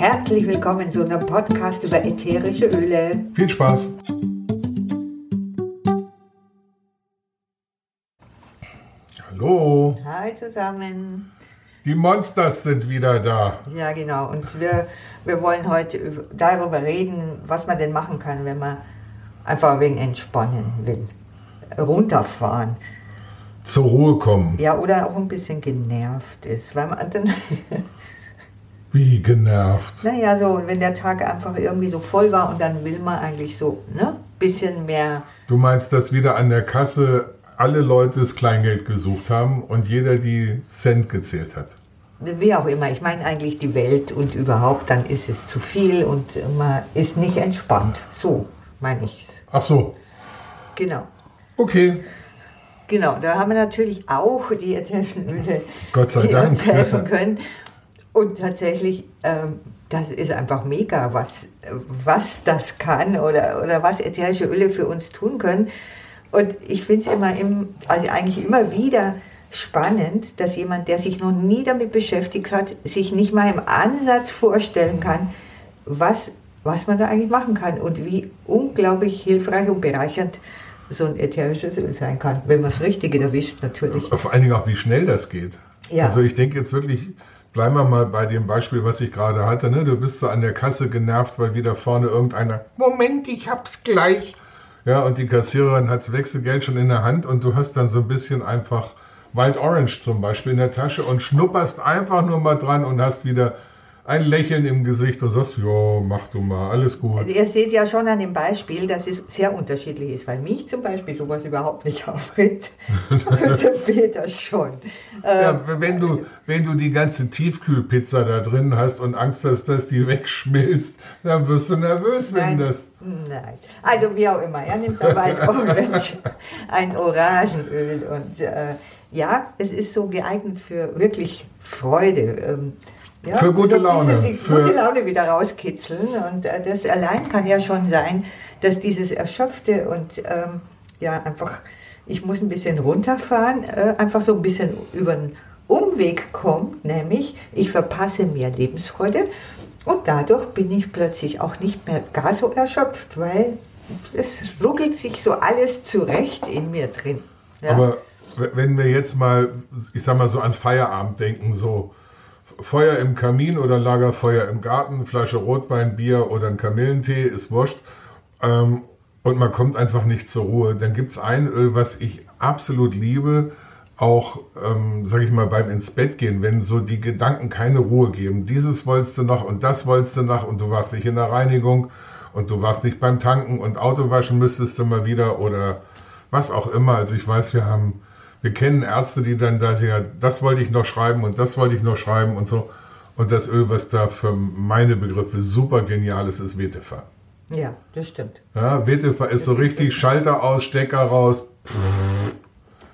Herzlich willkommen zu einem Podcast über ätherische Öle. Viel Spaß! Hallo! Hi zusammen! Die Monsters sind wieder da. Ja, genau. Und wir, wir wollen heute darüber reden, was man denn machen kann, wenn man einfach wegen entspannen will. Runterfahren. Zur Ruhe kommen. Ja, oder auch ein bisschen genervt ist, weil man dann. Wie genervt? Naja, so, wenn der Tag einfach irgendwie so voll war und dann will man eigentlich so, ne? Bisschen mehr. Du meinst, dass wieder an der Kasse alle Leute das Kleingeld gesucht haben und jeder die Cent gezählt hat? Wie auch immer, ich meine eigentlich die Welt und überhaupt, dann ist es zu viel und man ist nicht entspannt. So meine ich es. Ach so. Genau. Okay. Genau, da haben wir natürlich auch die ätherischen Öle, Gott sei die Dank. uns helfen können. Und tatsächlich, ähm, das ist einfach mega, was, was das kann oder, oder was ätherische Öle für uns tun können. Und ich finde es immer, im, also eigentlich immer wieder spannend, dass jemand, der sich noch nie damit beschäftigt hat, sich nicht mal im Ansatz vorstellen kann, was, was man da eigentlich machen kann und wie unglaublich hilfreich und bereichernd so ein ätherisches Öl sein kann, wenn man es richtig erwischt natürlich. Vor allen Dingen auch, wie schnell das geht. Ja. Also ich denke jetzt wirklich, bleiben wir mal bei dem Beispiel, was ich gerade hatte. Ne? Du bist so an der Kasse genervt, weil wieder vorne irgendeiner, Moment, ich hab's gleich. Ja, und die Kassiererin hat das Wechselgeld schon in der Hand und du hast dann so ein bisschen einfach Wild Orange zum Beispiel in der Tasche und schnupperst einfach nur mal dran und hast wieder ein Lächeln im Gesicht und sagst, ja, mach du mal, alles gut. Ihr seht ja schon an dem Beispiel, dass es sehr unterschiedlich ist, weil mich zum Beispiel sowas überhaupt nicht aufregt. und der Peter schon. Ja, Ähm, wenn du, wenn du die ganze Tiefkühlpizza da drin hast und Angst hast, dass die wegschmilzt, dann wirst du nervös, wenn Nein, das. nein. Also wie auch immer, er nimmt dabei ein Orange, ein Orangenöl und äh, ja, es ist so geeignet für wirklich Freude. Ähm, ja, Für gute so Laune, Die für- gute Laune wieder rauskitzeln und äh, das allein kann ja schon sein, dass dieses Erschöpfte und ähm, ja einfach, ich muss ein bisschen runterfahren, äh, einfach so ein bisschen über einen Umweg kommt, nämlich ich verpasse mehr Lebensfreude und dadurch bin ich plötzlich auch nicht mehr gar so erschöpft, weil es ruckelt sich so alles zurecht in mir drin. Ja. Aber wenn wir jetzt mal, ich sag mal so an Feierabend denken, so Feuer im Kamin oder Lagerfeuer im Garten, Flasche Rotwein, Bier oder ein Kamillentee, ist wurscht. Ähm, und man kommt einfach nicht zur Ruhe. Dann gibt es ein Öl, was ich absolut liebe, auch, ähm, sag ich mal, beim ins Bett gehen, wenn so die Gedanken keine Ruhe geben. Dieses wolltest du noch und das wolltest du noch und du warst nicht in der Reinigung und du warst nicht beim Tanken und Auto waschen müsstest du mal wieder oder was auch immer. Also ich weiß, wir haben, wir kennen Ärzte, die dann da ja, das wollte ich noch schreiben und das wollte ich noch schreiben und so. Und das Öl, was da für meine Begriffe super genial ist, ist Vetiver. ja, das stimmt. Ja, Vetiver ist so Das ist richtig Schalter aus, Stecker raus,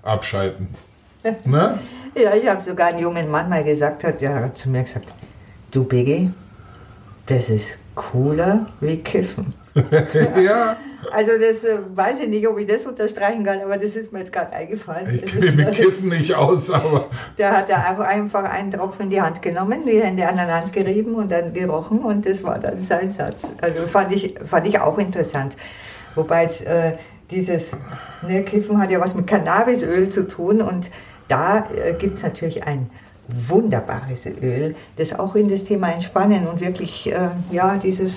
abschalten. ne? Ja, ich habe sogar einen jungen Mann mal gesagt, hat, der hat zu mir gesagt, du Biggie, das ist cooler wie Kiffen. ja, Also das äh, weiß ich nicht, ob ich das unterstreichen kann, aber das ist mir jetzt gerade eingefallen. ich kenne mit Kiffen nicht aus, aber Der hat auch einfach einen Tropfen in die Hand genommen, die Hände aneinander gerieben und dann gerochen und das war dann sein Satz. Also fand ich, fand ich auch interessant. Wobei jetzt äh, dieses ne, Kiffen hat ja was mit Cannabisöl zu tun und da äh, gibt es natürlich ein wunderbares Öl, das auch in das Thema Entspannen und wirklich, äh, ja, dieses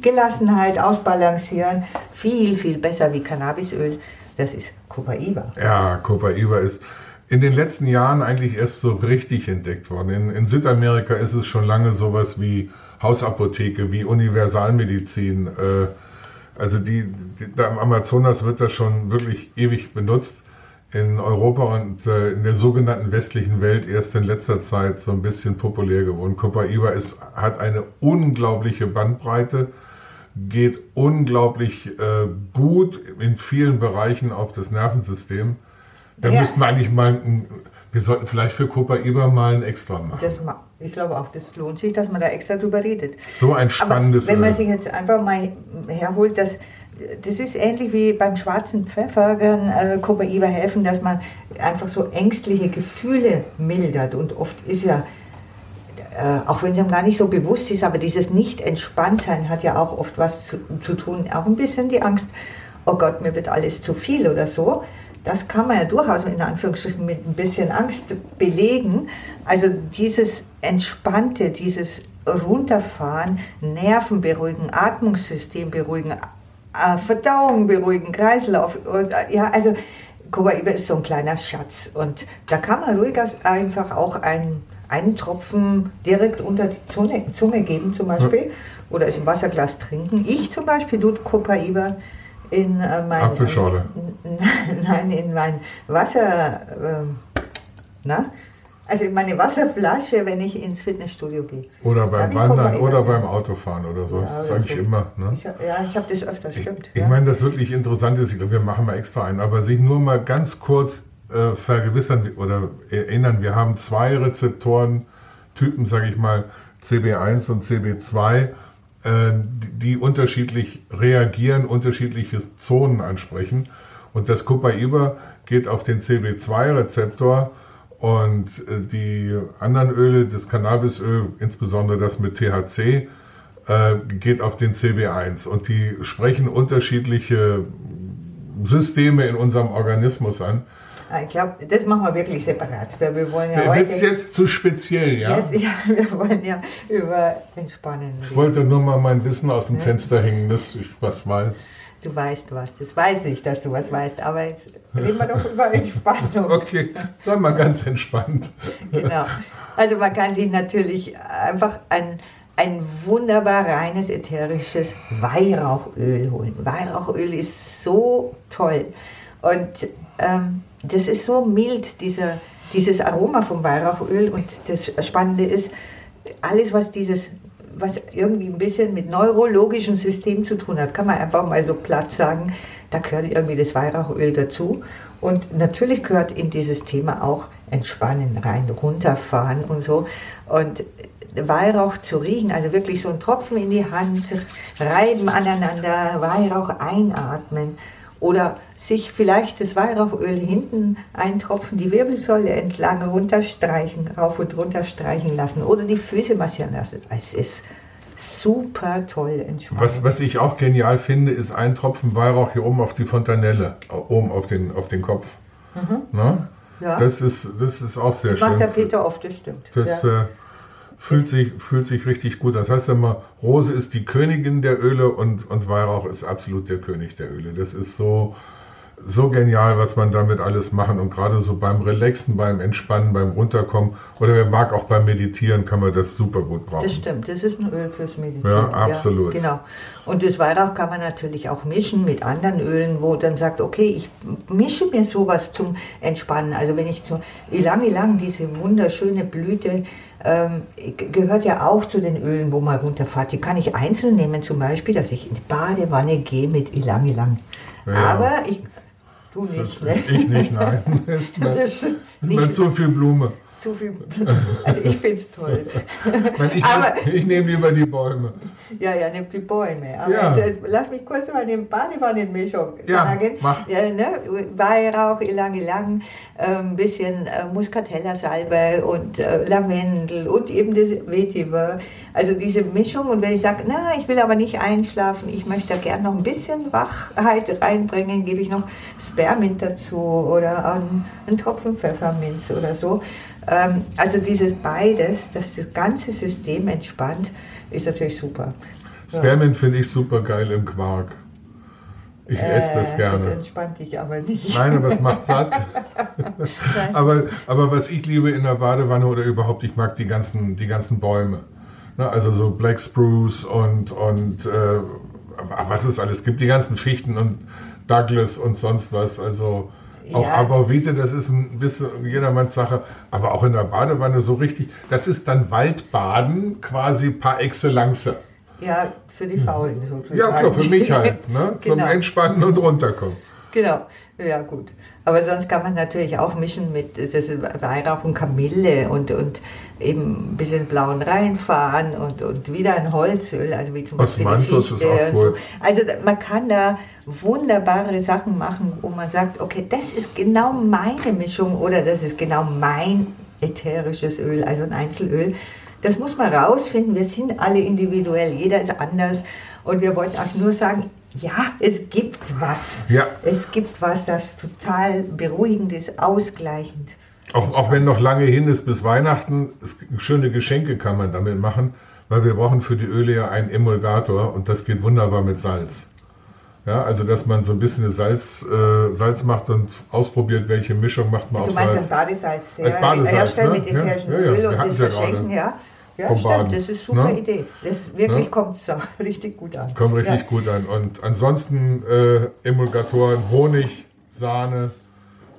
Gelassenheit, Ausbalancieren, viel, viel besser wie Cannabisöl, das ist Copaiba. Ja, Copaiba ist in den letzten Jahren eigentlich erst so richtig entdeckt worden. In, in Südamerika ist es schon lange sowas wie Hausapotheke, wie Universalmedizin. Äh, also die, die, da im Amazonas wird das schon wirklich ewig benutzt. In Europa und äh, in der sogenannten westlichen Welt erst in letzter Zeit so ein bisschen populär geworden. Copaiba ist, hat eine unglaubliche Bandbreite, geht unglaublich äh, gut in vielen Bereichen auf das Nervensystem. Da Ja. müssten wir eigentlich mal, ein, wir sollten vielleicht für Copaiba mal ein Extra machen. Das, ich glaube auch, das lohnt sich, dass man da extra drüber redet. so ein Aber spannendes wenn man sich jetzt einfach mal herholt, dass das ist ähnlich wie beim schwarzen Pfeffer, kann äh, Copaiba helfen, dass man einfach so ängstliche Gefühle mildert. Und oft ist ja äh, auch wenn es einem gar nicht so bewusst ist, aber dieses Nicht-Entspanntsein hat ja auch oft was zu, zu tun, auch ein bisschen die Angst, oh Gott, mir wird alles zu viel oder so. Das kann man ja durchaus in Anführungsstrichen mit ein bisschen Angst belegen. Also dieses Entspannte, dieses Runterfahren, Nerven beruhigen, Atmungssystem beruhigen, äh, Verdauung beruhigen, Kreislauf. Und, äh, ja, also Cobaiba ist so ein kleiner Schatz. Und da kann man ruhig einfach auch einen, einen Tropfen direkt unter die Zunge, Zunge geben zum Beispiel. Ja. Oder es im Wasserglas trinken. Ich zum Beispiel tue Copaiba in äh, mein... Apfelschorle. Nein, in mein Wasser... Äh, na? Also in meine Wasserflasche, wenn ich ins Fitnessstudio gehe. Oder beim Wandern oder beim Autofahren oder so. Ja, das sage ich so. immer. Ne? Ich, ja, ich habe das öfter, stimmt. Ich, ja. meine, das wirklich interessant ist, ich glaube, wir machen mal extra ein, aber sich nur mal ganz kurz äh, vergewissern oder erinnern, wir haben zwei Rezeptoren-Typen, sage ich mal, CB1 und CB2, äh, die, die unterschiedlich reagieren, unterschiedliche Zonen ansprechen. Und das Copaiba geht auf den CB2-Rezeptor und äh, die anderen Öle, das Cannabisöl, insbesondere das mit THC, äh, geht auf den CB1. Und die sprechen unterschiedliche Systeme in unserem Organismus an. Ah, ich glaube, das machen wir wirklich separat. Weil wir wollen ja es jetzt zu speziell, ja? Jetzt, ja? Wir wollen ja über Entspannen reden. Ich wollte nur mal mein Wissen aus dem ja. Fenster hängen, dass ich was weiß. Du weißt was, das weiß ich, dass du was weißt, aber jetzt reden wir doch über Entspannung. Okay, dann mal ganz entspannt. Genau. Also man kann sich natürlich einfach ein, ein wunderbar reines ätherisches Weihrauchöl holen. Weihrauchöl ist so toll und ähm, das ist so mild, dieser, dieses Aroma vom Weihrauchöl und das Spannende ist, alles was dieses was irgendwie ein bisschen mit neurologischem System zu tun hat, kann man einfach mal so platt sagen. Da gehört irgendwie das Weihrauchöl dazu. Und natürlich gehört in dieses Thema auch Entspannen rein, runterfahren und so. Und Weihrauch zu riechen, also wirklich so ein Tropfen in die Hand, reiben aneinander, Weihrauch einatmen oder sich vielleicht das Weihrauchöl hinten eintropfen, die Wirbelsäule entlang runterstreichen, rauf und runter streichen lassen oder die Füße massieren lassen. Es ist super toll entspannt. Was, was ich auch genial finde, ist ein Tropfen Weihrauch hier oben auf die Fontanelle, oben auf den, auf den Kopf. Mhm. Na? Ja. Das, ist, das ist auch sehr das schön. Das macht der Peter oft, das stimmt. Das, ja. äh, fühlt sich, fühlt sich richtig gut. Das heißt immer, Rose ist die Königin der Öle und, und Weihrauch ist absolut der König der Öle. Das ist so, so genial, was man damit alles machen und gerade so beim Relaxen, beim Entspannen, beim Runterkommen oder wer mag auch beim Meditieren, kann man das super gut brauchen. Das stimmt, das ist ein Öl fürs Meditieren. Ja, absolut. Ja, genau. Und das Weihrauch kann man natürlich auch mischen mit anderen Ölen, wo dann sagt, okay, ich mische mir sowas zum Entspannen. Also wenn ich zu Ilang Ilang, diese wunderschöne Blüte, ähm, gehört ja auch zu den Ölen, wo man runterfahrt. Die kann ich einzeln nehmen, zum Beispiel, dass ich in die Badewanne gehe mit Ilang Ilang. Ja. Aber ich, du nicht, ne? Ich nicht, nein. ist mir, das ist mir zu viel Blume zu viel. Also ich finde es toll. Ich, aber, ich nehme lieber die Bäume. Ja, ja, nimm die Bäume. Aber ja. jetzt, lass mich kurz mal eine Badewannenmischung ja, sagen. Mach. Ja, ne? Weihrauch, Ilang Ilang, ein bisschen äh, Muscatella-Salbe und äh, Lavendel und eben das Vetiver. Also diese Mischung. Und wenn ich sage, na, ich will aber nicht einschlafen, ich möchte da gerne noch ein bisschen Wachheit reinbringen, gebe ich noch Spermint dazu oder einen, einen Tropfen Pfefferminz oder so. Ähm, also dieses beides, dass das ganze System entspannt, ist natürlich super. Spearmint ja. finde ich super geil im Quark. Ich äh, esse das gerne. Das entspannt dich aber nicht. Nein, aber es macht satt. aber, aber was ich liebe in der Badewanne oder überhaupt, ich mag die ganzen, die ganzen Bäume. Na, also so Black Spruce und, und äh, was es alles gibt, die ganzen Fichten und Douglas und sonst was. Also auch ja. Arborvite, das ist ein bisschen jedermanns Sache, aber auch in der Badewanne so richtig. Das ist dann Waldbaden quasi par excellence. Ja, für die Faulen sozusagen. Ja, klar, für mich halt, ne? Zum genau. Entspannen und runterkommen. Genau, ja gut. Aber sonst kann man natürlich auch mischen mit das Weihrauch und Kamille und, und eben ein bisschen blauen reinfahren und, und wieder ein Holzöl, also wie zum Beispiel die Fichte und so. Also man kann da wunderbare Sachen machen, wo man sagt, okay, das ist genau meine Mischung oder das ist genau mein ätherisches Öl, also ein Einzelöl. das muss man rausfinden. Wir sind alle individuell, jeder ist anders. Und wir wollten auch nur sagen, ja, es gibt was. Ja. Es gibt was, das total beruhigend ist, ausgleichend. Auch, auch wenn noch lange hin ist bis Weihnachten, es, schöne Geschenke kann man damit machen, weil wir brauchen für die Öle ja einen Emulgator und das geht wunderbar mit Salz. Ja, also dass man so ein bisschen Salz, äh, Salz macht und ausprobiert, welche Mischung macht man Du aus meinst Salz. ein Badesalz, ja. Als Badesalz, Herstellen ne? mit Ja, ätherischem ja, ja, Öl und das ja verschenken, ja. Ja, vom stimmt, Baden, das ist eine super ne? Idee. Das wirklich Ne? kommt so richtig gut an. Kommt richtig ja. gut an. Und ansonsten äh, Emulgatoren, Honig, Sahne,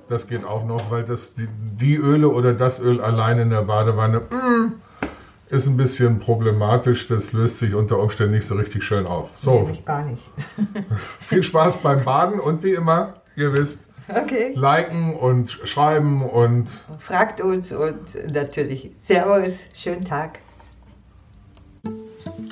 das geht auch noch, weil das die, die Öle oder das Öl allein in der Badewanne mm, ist ein bisschen problematisch. Das löst sich unter Umständen nicht so richtig schön auf. So, Nämlich gar nicht. viel Spaß beim Baden und wie immer, ihr wisst, Okay. liken und schreiben und Fragt uns und natürlich Servus, schönen Tag.